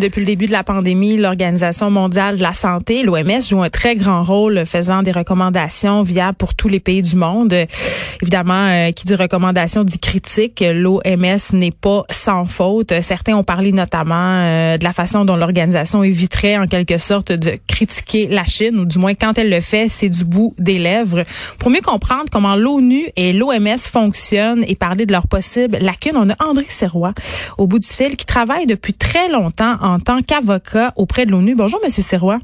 Depuis le début de la pandémie, l'Organisation mondiale de la santé, l'OMS, joue un très grand rôle faisant des recommandations viables pour tous les pays du monde. Évidemment, euh, qui dit recommandation dit critique. L'OMS n'est pas sans faute. Certains ont parlé notamment euh, de la façon dont l'organisation éviterait en quelque sorte de critiquer la Chine, ou du moins quand elle le fait, c'est du bout des lèvres. Pour mieux comprendre comment l'ONU et l'OMS fonctionnent et parler de leurs possibles lacunes, on a André Serrois au bout du fil qui travaille depuis très longtemps tant qu'avocat auprès de l'ONU. Bonjour, Monsieur Serrois.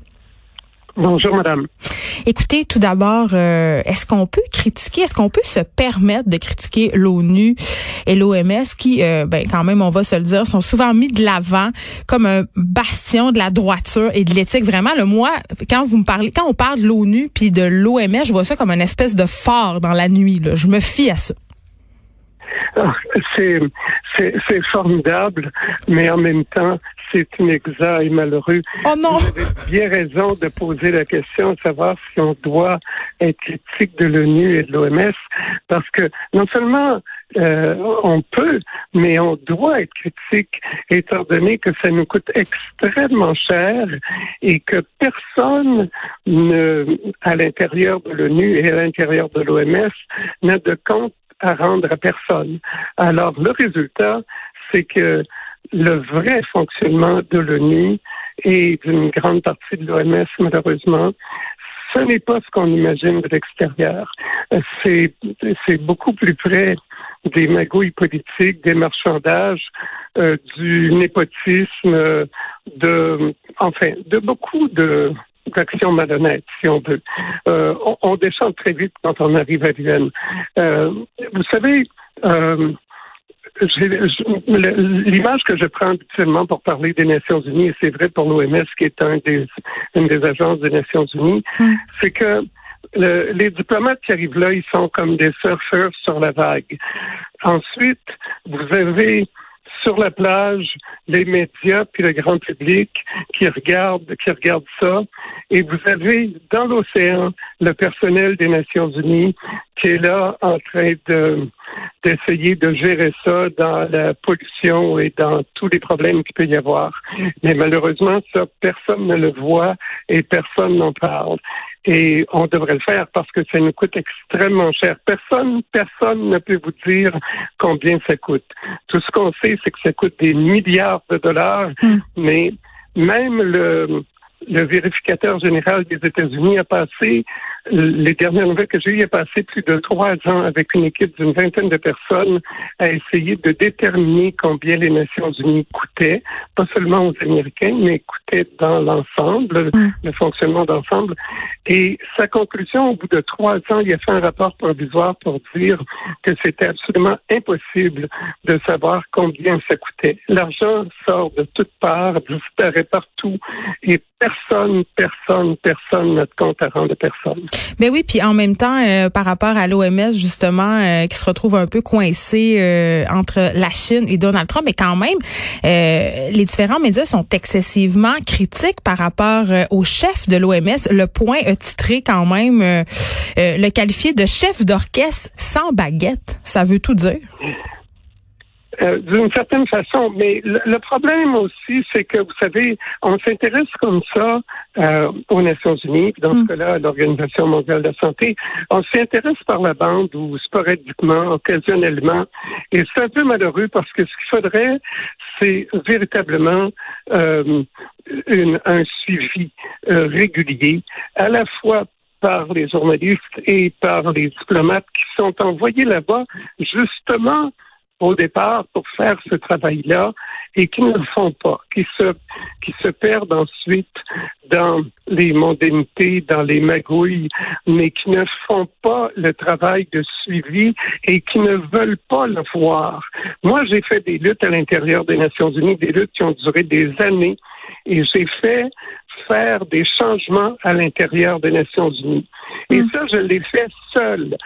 Bonjour, madame. Écoutez, tout d'abord, euh, est-ce qu'on peut critiquer, est-ce qu'on peut se permettre de critiquer l'ONU et l'OMS qui, euh, ben, quand même, on va se le dire, sont souvent mis de l'avant comme un bastion de la droiture et de l'éthique. Vraiment, le moi, quand vous me parlez, quand on parle de l'ONU puis de l'OMS, je vois ça comme une espèce de phare dans la nuit. Là. Je me fie à ça. Ah, c'est formidable, mais en même temps, c'est inexact et malheureux. Oh non! Vous avez bien raison de poser la question de savoir si on doit être critique de l'ONU et de l'OMS, parce que non seulement euh, on peut, mais on doit être critique, étant donné que ça nous coûte extrêmement cher et que personne ne, à l'intérieur de l'ONU et à l'intérieur de l'OMS n'a de compte à rendre à personne. Alors, le résultat, c'est que le vrai fonctionnement de l'ONU et d'une grande partie de l'OMS, malheureusement, ce n'est pas ce qu'on imagine de l'extérieur. C'est, c'est beaucoup plus près des magouilles politiques, des marchandages, euh, du népotisme, de, enfin, de beaucoup de, d'actions malhonnêtes, si on veut. Euh, on, on, descend très vite quand on arrive à Vienne. Euh, vous savez, euh, l'image que je prends habituellement pour parler des Nations Unies, et c'est vrai pour l'OMS, qui est un des, une des agences des Nations Unies, c'est que le, les diplomates qui arrivent là, ils sont comme des surfeurs sur la vague. Ensuite, vous avez sur la plage, les médias puis le grand public qui regardent, qui regardent ça. Et vous avez dans l'océan le personnel des Nations Unies qui est là en train de d'essayer de gérer ça dans la pollution et dans tous les problèmes qu'il peut y avoir. Mais malheureusement, ça, personne ne le voit et personne n'en parle. Et on devrait le faire parce que ça nous coûte extrêmement cher. Personne, personne ne peut vous dire combien ça coûte. Tout ce qu'on sait, c'est que ça coûte des milliards de dollars, hmm. mais même le, le vérificateur général des États-Unis a passé les dernières nouvelles que j'ai eues, il a passé plus de trois ans avec une équipe d'une vingtaine de personnes à essayer de déterminer combien les Nations Unies coûtaient, pas seulement aux Américains, mais coûtaient dans l'ensemble, le fonctionnement d'ensemble. Et sa conclusion, au bout de trois ans, il a fait un rapport provisoire pour dire que c'était absolument impossible de savoir combien ça coûtait. L'argent sort de toutes parts, disparaît partout, et personne, personne, personne n'a de compte à rendre à personne. Ben oui, puis en même temps, euh, par rapport à l'OMS justement, euh, qui se retrouve un peu coincé euh, entre la Chine et Donald Trump, mais quand même, les différents médias sont excessivement critiques par rapport au chef de l'OMS. Le Point a titré quand même le qualifié de chef d'orchestre sans baguette. Ça veut tout dire. Euh, d'une certaine façon. Mais le, problème aussi, c'est que, vous savez, on s'intéresse comme ça euh, aux Nations Unies, dans ce mm. cas-là, à l'Organisation mondiale de la santé. On s'intéresse par la bande ou sporadiquement, occasionnellement. Et c'est un peu malheureux parce que ce qu'il faudrait, c'est véritablement euh, une, un suivi euh, régulier, à la fois par les journalistes et par les diplomates qui sont envoyés là-bas justement au départ pour faire ce travail-là et qui ne le font pas, qui se, qui se perdent ensuite dans les mondanités, dans les magouilles, mais qui ne font pas le travail de suivi et qui ne veulent pas le voir. Moi, j'ai fait des luttes à l'intérieur des Nations Unies, des luttes qui ont duré des années, et j'ai fait faire des changements à l'intérieur des Nations Unies. Et Mm. ça, je l'ai fait seul,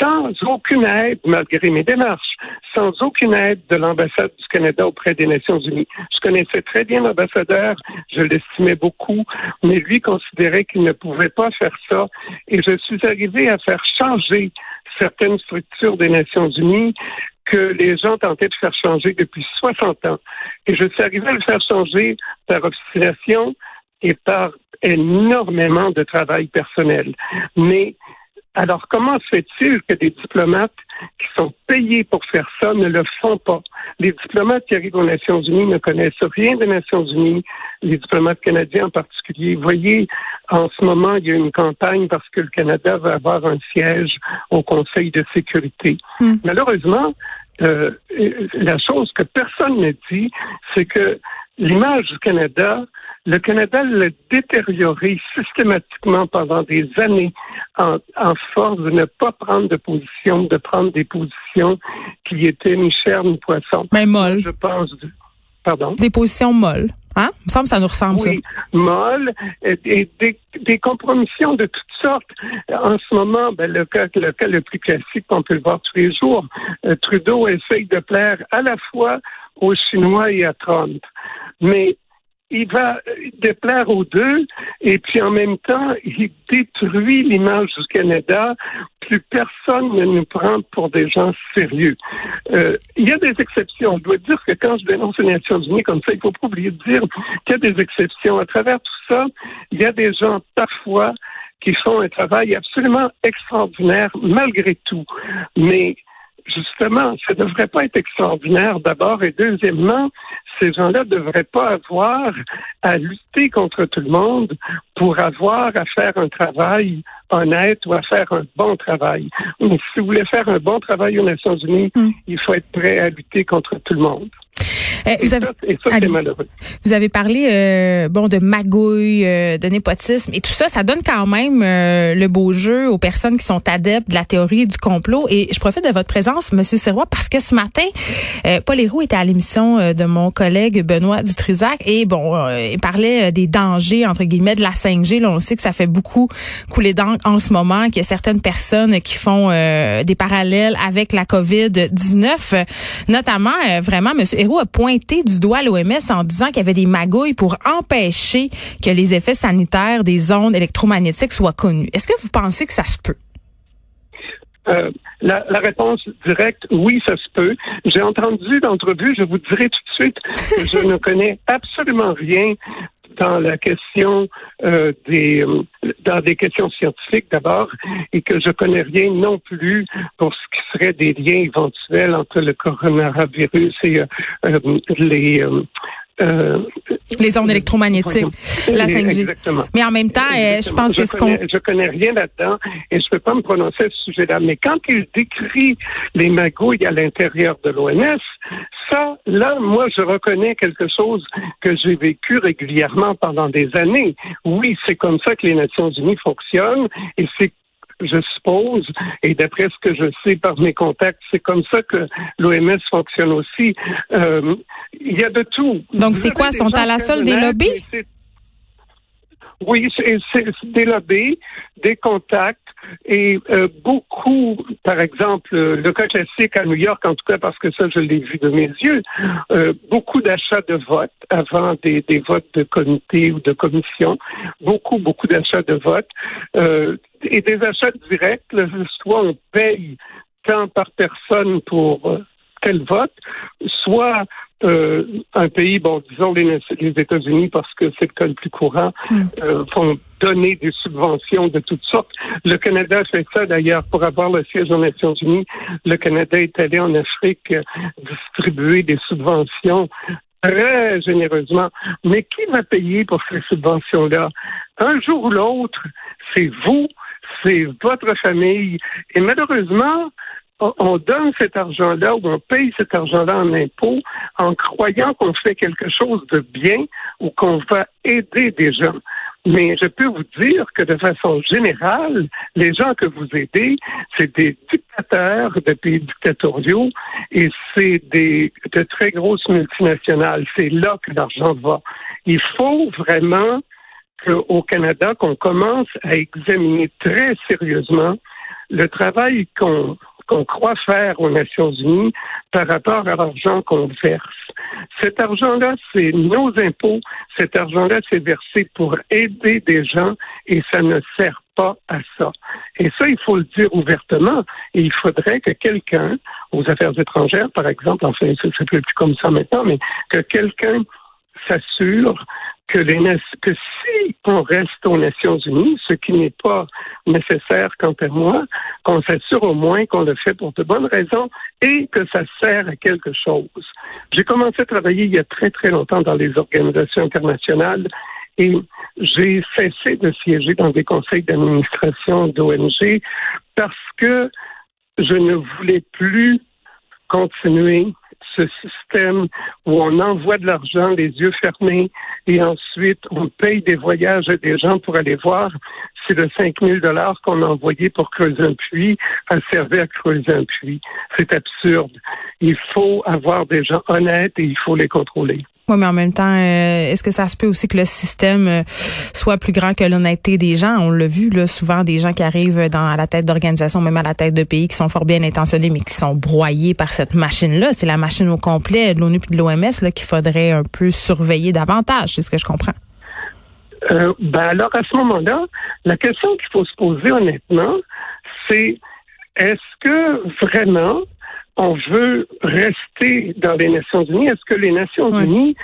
sans aucune aide, malgré mes démarches, sans aucune aide de l'ambassade du Canada auprès des Nations Unies. Je connaissais très bien l'ambassadeur, je l'estimais beaucoup, mais lui considérait qu'il ne pouvait pas faire ça. Et je suis arrivé à faire changer certaines structures des Nations Unies que les gens tentaient de faire changer depuis 60 ans. Et je suis arrivé à le faire changer par obstination et par énormément de travail personnel. Mais alors, comment se fait-il que des diplomates qui sont payés pour faire ça ne le font pas? Les diplomates qui arrivent aux Nations Unies ne connaissent rien des Nations Unies, les diplomates canadiens en particulier. Vous voyez, en ce moment, il y a une campagne parce que le Canada va avoir un siège au Conseil de sécurité. Mm. Malheureusement, euh, la chose que personne ne dit, c'est que l'image du Canada, le Canada l'a détérioré systématiquement pendant des années en, en force de ne pas prendre de position, de prendre des positions qui étaient ni chair ni poisson. Mais molle. Je pense. Pardon? Des positions molles. Hein? Il me semble que ça nous ressemble, Oui, molles et, et des, des compromissions de toutes sortes. En ce moment, ben, le, cas, le cas le plus classique, on peut le voir tous les jours, euh, Trudeau essaye de plaire à la fois aux Chinois et à Trump. Mais il va déplaire aux deux et puis en même temps, il détruit l'image du Canada. Plus personne ne nous prend pour des gens sérieux. Euh, il y a des exceptions. Je dois dire que quand je dénonce les Nations Unies comme ça, il faut pas oublier de dire qu'il y a des exceptions. À travers tout ça, il y a des gens parfois qui font un travail absolument extraordinaire malgré tout. Mais justement, ça ne devrait pas être extraordinaire d'abord et deuxièmement, ces gens-là ne devraient pas avoir à lutter contre tout le monde pour avoir à faire un travail honnête ou à faire un bon travail. Mais si vous voulez faire un bon travail aux Nations Unies, Mm. il faut être prêt à lutter contre tout le monde. Et vous avez, Allez. vous avez parlé euh, bon de magouille, euh, de népotisme et tout ça, ça donne quand même euh, le beau jeu aux personnes qui sont adeptes de la théorie du complot. Et je profite de votre présence, Monsieur Serrois, parce que ce matin, euh, Paul Héroux était à l'émission euh, de mon collègue Benoît Dutrisac et bon, euh, il parlait des dangers entre guillemets de la 5G. Là, on sait que ça fait beaucoup couler d'encre en ce moment, qu'il y a certaines personnes qui font euh, des parallèles avec la COVID-19, euh, notamment euh, vraiment, Monsieur Héroux a pointé du doigt l'OMS en disant qu'il y avait des magouilles pour empêcher que les effets sanitaires des ondes électromagnétiques soient connus. Est-ce que vous pensez que ça se peut? Euh, la, réponse directe, oui, ça se peut. J'ai entendu l'entrevue, je vous dirai tout de suite je ne connais absolument rien dans la question euh, des euh, dans des questions scientifiques d'abord et que je connais rien non plus pour ce qui serait des liens éventuels entre le coronavirus et euh, euh, les euh, Les ondes électromagnétiques, la 5G. Exactement. Mais en même temps, euh, je pense je que ce qu'on... je connais rien là-dedans et je peux pas me prononcer à ce sujet-là. Mais quand il décrit les magouilles à l'intérieur de l'OMS, ça, là, moi, je reconnais quelque chose que j'ai vécu régulièrement pendant des années. Oui, c'est comme ça que les Nations Unies fonctionnent et c'est je suppose, et d'après ce que je sais par mes contacts, c'est comme ça que l'OMS fonctionne aussi. Euh, il y a de tout. Donc, c'est quoi? Sont à la solde des lobbies? Oui, c'est des lobbies, des contacts et euh, beaucoup, par exemple, euh, le cas classique à New York, en tout cas parce que ça, je l'ai vu de mes yeux, euh, beaucoup d'achats de votes avant des, des votes de comité ou de commission, beaucoup, beaucoup d'achats de votes euh, et des achats directs, soit on paye tant par personne pour euh, tel vote, soit euh, un pays, bon, disons les, les États-Unis, parce que c'est le cas le plus courant, euh, font donner des subventions de toutes sortes. Le Canada fait ça d'ailleurs pour avoir le siège aux Nations Unies. Le Canada est allé en Afrique euh, distribuer des subventions très généreusement. Mais qui va payer pour ces subventions-là? Un jour ou l'autre, c'est vous, c'est votre famille. Et malheureusement, on- on donne cet argent-là ou on paye cet argent-là en impôts en croyant qu'on fait quelque chose de bien ou qu'on va aider des gens. Mais je peux vous dire que de façon générale, les gens que vous aidez, c'est des dictateurs de pays dictatoriaux et c'est des de très grosses multinationales. C'est là que l'argent va. Il faut vraiment qu'au Canada, qu'on commence à examiner très sérieusement le travail qu'on qu'on croit faire aux Nations Unies par rapport à l'argent qu'on verse. Cet argent-là, c'est nos impôts. Cet argent-là, c'est versé pour aider des gens et ça ne sert pas à ça. Et ça, il faut le dire ouvertement. Il faudrait que quelqu'un, aux affaires étrangères, par exemple, enfin, fait plus comme ça maintenant, mais que quelqu'un s'assure que, les, si on reste aux Nations Unies, ce qui n'est pas nécessaire quant à moi, qu'on s'assure au moins qu'on le fait pour de bonnes raisons et que ça sert à quelque chose. J'ai commencé à travailler il y a très très longtemps dans les organisations internationales et j'ai cessé de siéger dans des conseils d'administration d'ONG parce que je ne voulais plus continuer ce système où on envoie de l'argent les yeux fermés et ensuite on paye des voyages à des gens pour aller voir si le 5 000 dollars qu'on a envoyé pour creuser un puits a servi à creuser un puits. C'est absurde. Il faut avoir des gens honnêtes et il faut les contrôler. Oui, mais en même temps, euh, est-ce que ça se peut aussi que le système euh, soit plus grand que l'honnêteté des gens? On l'a vu, là, souvent des gens qui arrivent dans, à la tête d'organisations, même à la tête de pays, qui sont fort bien intentionnés, mais qui sont broyés par cette machine-là. C'est la machine au complet de l'ONU et de l'OMS qu'il faudrait un peu surveiller davantage, c'est ce que je comprends. Euh, ben alors, à ce moment-là, la question qu'il faut se poser honnêtement, c'est est-ce que vraiment on veut rester dans les Nations Unies, est-ce que les Nations Unies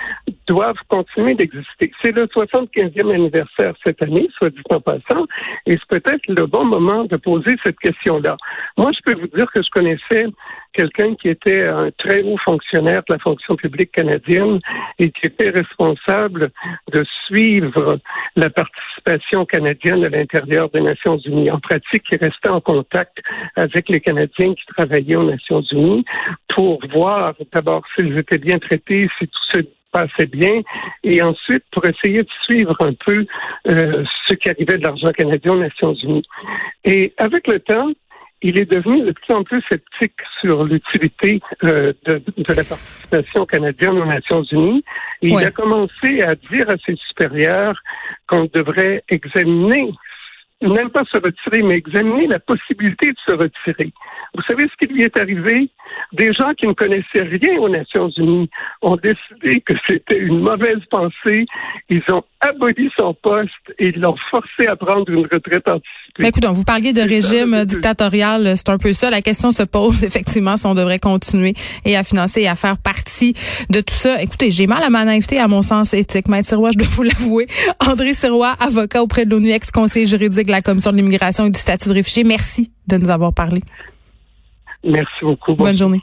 doivent continuer d'exister? C'est le 75e anniversaire cette année, soit dit en passant, et c'est peut-être le bon moment de poser cette question-là. Moi, je peux vous dire que je connaissais quelqu'un qui était un très haut fonctionnaire de la fonction publique canadienne et qui était responsable de suivre la participation canadienne à l'intérieur des Nations Unies. En pratique, il restait en contact avec les Canadiens qui travaillaient aux Nations Unies pour voir d'abord s'ils étaient bien traités, si tout se passait bien, et ensuite pour essayer de suivre un peu euh, ce qui arrivait de l'argent canadien aux Nations Unies. Et avec le temps, il est devenu de plus en plus sceptique sur l'utilité euh, de, la participation canadienne aux Nations Unies. Et Il a commencé à dire à ses supérieurs qu'on devrait examiner même pas se retirer, mais examiner la possibilité de se retirer. Vous savez ce qui lui est arrivé? Des gens qui ne connaissaient rien aux Nations Unies ont décidé que c'était une mauvaise pensée. Ils ont aboli son poste et ils l'ont forcé à prendre une retraite anticipée. Mais écoute, vous parliez de régime dictatorial, c'est un peu ça. La question se pose effectivement si on devrait continuer et à financer et à faire partie de tout ça. Écoutez, j'ai mal à ma naïveté, à mon sens éthique. Maître Sirois, je dois vous l'avouer. André Sirois, avocat auprès de l'ONU, ex-conseiller juridique de la Commission de l'immigration et du statut de réfugié. Merci de nous avoir parlé. Merci beaucoup. Bonne journée.